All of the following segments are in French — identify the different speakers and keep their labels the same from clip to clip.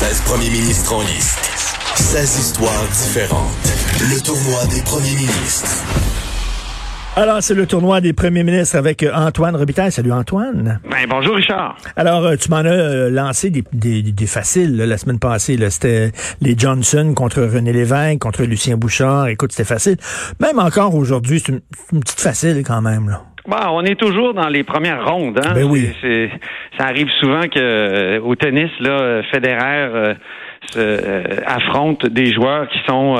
Speaker 1: 16 premiers ministres en lice. 16 histoires différentes. Le tournoi des premiers ministres.
Speaker 2: Alors, c'est le tournoi des premiers ministres avec euh, Antoine Robitaille. Salut Antoine.
Speaker 3: Ben, bonjour Richard.
Speaker 2: Alors, euh, tu m'en as euh, lancé des, des, des faciles là, la semaine passée. C'était les Johnson contre René Lévesque, contre Lucien Bouchard. Écoute, c'était facile. Même encore aujourd'hui, c'est une, une, petite facile quand même. Là.
Speaker 3: Bon, on est toujours dans les premières rondes. Hein?
Speaker 2: Ben oui.
Speaker 3: C'est, ça arrive souvent que au tennis, là, Federer se, affronte des joueurs qui sont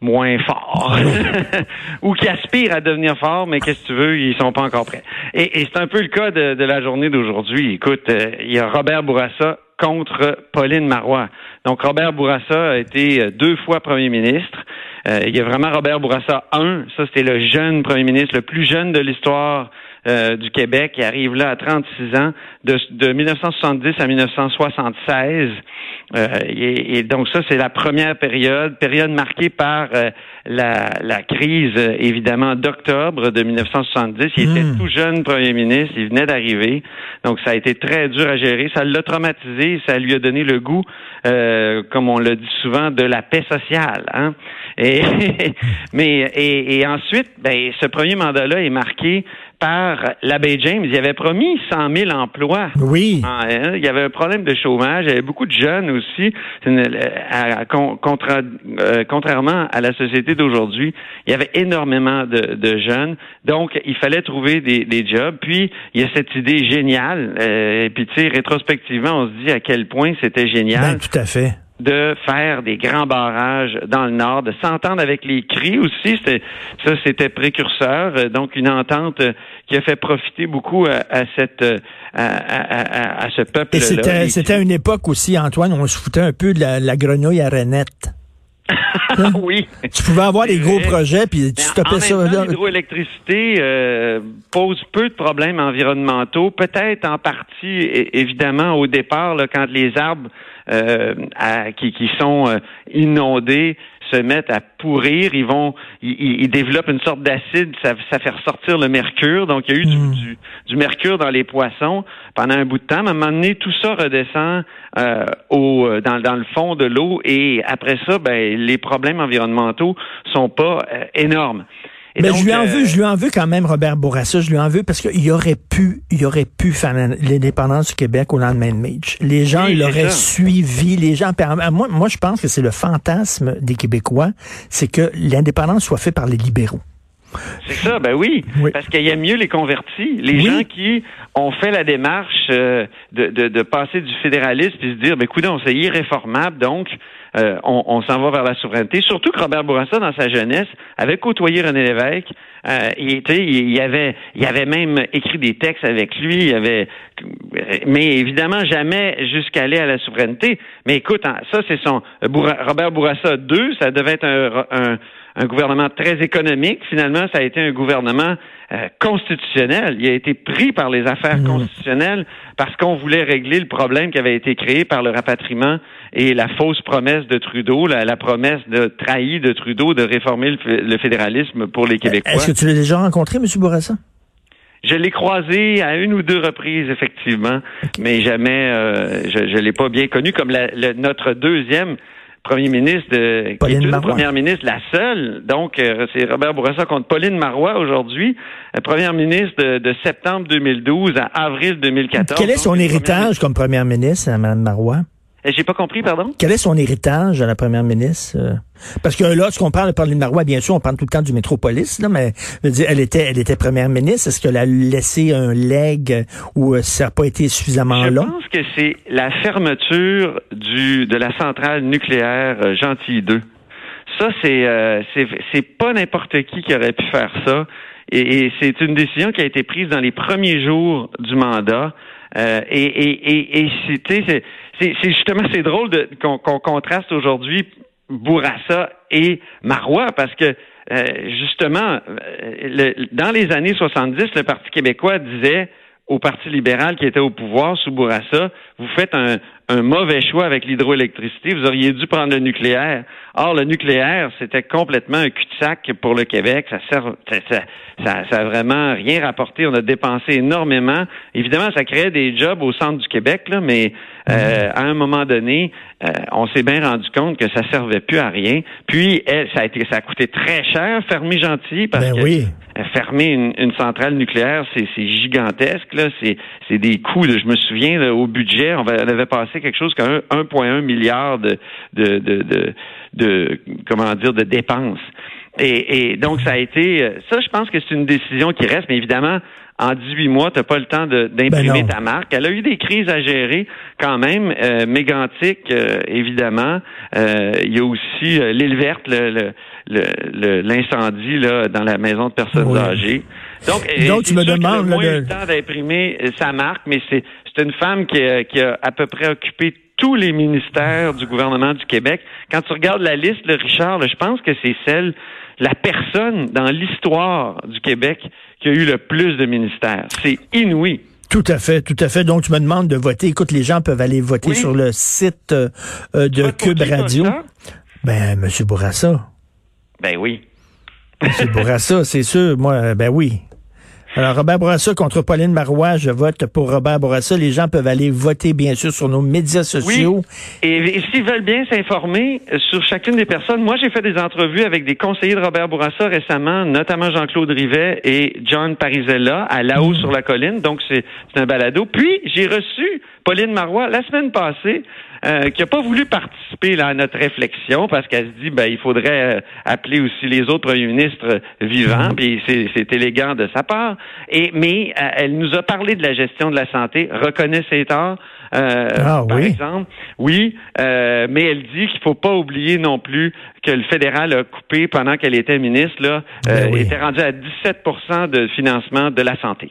Speaker 3: moins forts ou qui aspirent à devenir forts, mais qu'est-ce que tu veux, ils sont pas encore prêts. Et, et c'est un peu le cas de, de la journée d'aujourd'hui. Écoute, euh, il y a Robert Bourassa contre Pauline Marois. Donc Robert Bourassa a été deux fois premier ministre. Euh, il y a vraiment Robert Bourassa 1, ça c'était le jeune premier ministre, le plus jeune de l'histoire euh, du Québec. Il arrive là à 36 ans, de, de 1970 à 1976. Euh, et, et, donc ça, c'est la première période, période marquée par euh, la, la, crise, évidemment, d'octobre de 1970. Il était tout jeune premier ministre, il venait d'arriver. Donc ça a été très dur à gérer. Ça l'a traumatisé, ça lui a donné le goût, comme on le dit souvent, de la paix sociale. Hein? Et, mais et, et ensuite, ben, ce premier mandat-là est marqué par l'abbé James. Il avait promis 100 000 emplois.
Speaker 2: Oui.
Speaker 3: Il y avait un problème de chômage. Il y avait beaucoup de jeunes aussi. Euh, contrairement à la société d'aujourd'hui, il y avait énormément de, de, jeunes. Donc, il fallait trouver des, des, jobs. Puis, il y a cette idée géniale. Euh, et puis, tu sais, rétrospectivement, on se dit à quel point c'était génial.
Speaker 2: Ben, tout à fait
Speaker 3: de faire des grands barrages dans le nord, de s'entendre avec les cris aussi. Ça, c'était précurseur. Donc, une entente qui a fait profiter beaucoup à, à cette à, à, à, ce peuple-là.
Speaker 2: C'était, c'était une époque aussi, Antoine, où on se foutait un peu de la, la grenouille à Renette.
Speaker 3: oui.
Speaker 2: Tu pouvais avoir des gros projets puis tu stoppais ça
Speaker 3: là. L'hydroélectricité euh, pose peu de problèmes environnementaux, peut-être en partie évidemment au départ là, quand les arbres euh, à, qui, qui, sont euh, inondés se mettent à pourrir, ils vont, ils, ils développent une sorte d'acide, ça, ça, fait ressortir le mercure. Donc il y a eu du,
Speaker 2: Hmm.
Speaker 3: du, du, mercure dans les poissons pendant un bout de temps. Mais à un moment donné, tout ça redescend euh, au, dans, dans le fond de l'eau et après ça, ben, les problèmes environnementaux sont pas euh, énormes.
Speaker 2: Et Mais donc, je lui en veux, je lui en veux quand même Robert Bourassa, je lui en veux parce qu'il aurait pu, il aurait pu faire l'indépendance du Québec au lendemain de Mitch. Les gens
Speaker 3: oui,
Speaker 2: l'auraient suivi, les gens. Moi, moi, je pense que c'est le fantasme des Québécois, c'est que l'indépendance soit faite par les libéraux.
Speaker 3: C'est ça, ben oui,
Speaker 2: oui.
Speaker 3: parce qu'il y a mieux les convertis, les
Speaker 2: oui.
Speaker 3: gens qui ont fait la démarche euh, de, de, de, passer du fédéralisme et se dire, ben écoute, c'est irréformable, donc euh, on, on s'en va vers la souveraineté. Surtout que Robert Bourassa, dans sa jeunesse, avait côtoyé René Lévesque. Euh, il, il, il, avait, il avait même écrit des textes avec lui. Il avait, mais évidemment jamais jusqu'à aller à la souveraineté. Mais écoute, ça c'est son Robert Bourassa 2, ça devait être un, un un gouvernement très économique. Finalement, ça a été un gouvernement euh, constitutionnel. Il a été pris par les affaires mmh. constitutionnelles parce qu'on voulait régler le problème qui avait été créé par le rapatriement et la fausse promesse de Trudeau, la, la promesse de trahie de Trudeau de réformer le, le fédéralisme pour les Québécois.
Speaker 2: Est-ce que tu l'as déjà rencontré, M. Bourassa?
Speaker 3: Je l'ai croisé à une ou deux reprises, effectivement, okay. mais jamais, euh, je ne l'ai pas bien connu comme la, le, notre deuxième premier ministre de
Speaker 2: Pauline
Speaker 3: qui est
Speaker 2: Marois.
Speaker 3: première ministre, la seule. Donc, euh, c'est Robert Bourassa contre Pauline Marois aujourd'hui, première ministre de, de, septembre 2012 à avril 2014.
Speaker 2: Quel est son héritage comme première ministre, Mme Marois?
Speaker 3: J'ai pas compris, pardon?
Speaker 2: Quel est son héritage à la première ministre? Parce que là, lorsqu'on parle de Pauline Marois, bien sûr, on parle tout le temps du métropolis, là, mais je veux dire, elle était, elle était première ministre. Est-ce qu'elle a laissé un leg ou ça n'a pas été suffisamment
Speaker 3: je
Speaker 2: long?
Speaker 3: Je pense que c'est la fermeture du, de la centrale nucléaire euh, Gentil 2. Ça, c'est, euh, c'est, pas n'importe qui qui aurait pu faire ça. Et, et c'est une décision qui a été prise dans les premiers jours du mandat. Euh, et et, et, et c'est, c'est, justement c'est drôle qu'on, contraste aujourd'hui Bourassa et Marois parce que euh, justement le, dans les années 70 le Parti québécois disait au Parti libéral qui était au pouvoir sous Bourassa, vous faites un, un mauvais choix avec l'hydroélectricité, vous auriez dû prendre le nucléaire. Or, le nucléaire, c'était complètement un cul-de-sac pour le Québec. Ça sert, ça, ça, ça a vraiment rien rapporté. On a dépensé énormément. Évidemment, ça créait des jobs au centre du Québec, là, mais euh, à un moment donné, euh, on s'est bien rendu compte que ça servait plus à rien. Puis, elle, ça a été, ça a coûté très cher, fermer Gentilly, parce
Speaker 2: Ben
Speaker 3: que
Speaker 2: oui.
Speaker 3: fermer une, une centrale nucléaire, c'est gigantesque. Là, c'est c'est des coûts. là. je me souviens là, au budget, on, va- on avait passé quelque chose comme un- 1,1 milliard de de, de de de comment dire de dépenses. Et, et donc ça a été ça. Je pense que c'est une décision qui reste, mais évidemment. En 18 mois, tu n'as pas le temps d'imprimer
Speaker 2: Ben
Speaker 3: ta marque. Elle a eu des crises à gérer quand même. Euh, mégantique, euh, évidemment. Euh, il y a aussi euh, l'île verte, le- le- le- le- l'incendie dans la maison de personnes
Speaker 2: Oui.
Speaker 3: âgées. Donc,
Speaker 2: Donc, tu me demandes,
Speaker 3: moins
Speaker 2: de-
Speaker 3: eu le temps d'imprimer sa marque, mais c'est c'est une femme qui a, qui a à peu près occupé tous les ministères du gouvernement du Québec. Quand tu regardes la liste, le Richard, là, je pense que c'est celle, la personne dans l'histoire du Québec qui a eu le plus de ministères. C'est inouï.
Speaker 2: Tout à fait, tout à fait. Donc, tu me demandes de voter. Écoute, les gens peuvent aller voter
Speaker 3: Oui.
Speaker 2: sur le site euh, euh, de Cube Radio. Ben, Monsieur Bourassa.
Speaker 3: Ben oui.
Speaker 2: Monsieur Bourassa, c'est sûr. Moi, euh, ben oui. Alors, Robert Bourassa contre Pauline Marois, je vote pour Robert Bourassa. Les gens peuvent aller voter, bien sûr, sur nos médias sociaux.
Speaker 3: Et, et s'ils veulent bien s'informer euh, sur chacune des personnes, moi j'ai fait des entrevues avec des conseillers de Robert Bourassa récemment, notamment Jean-Claude Rivet et John Parisella à La Haut sur la colline. Donc c'est c'est un balado. Puis j'ai reçu Pauline Marois la semaine passée. Euh, qui n'a pas voulu participer là, à notre réflexion parce qu'elle se dit ben il faudrait euh, appeler aussi les autres premiers ministres vivants puis c'est c'est élégant de sa part et mais euh, elle nous a parlé de la gestion de la santé reconnaît ses torts euh,
Speaker 2: Ah,
Speaker 3: par
Speaker 2: oui?
Speaker 3: exemple oui euh, mais elle dit qu'il faut pas oublier non plus que le fédéral a coupé pendant qu'elle était ministre là
Speaker 2: Ben
Speaker 3: euh,
Speaker 2: oui.
Speaker 3: était rendu à 17% de financement de la santé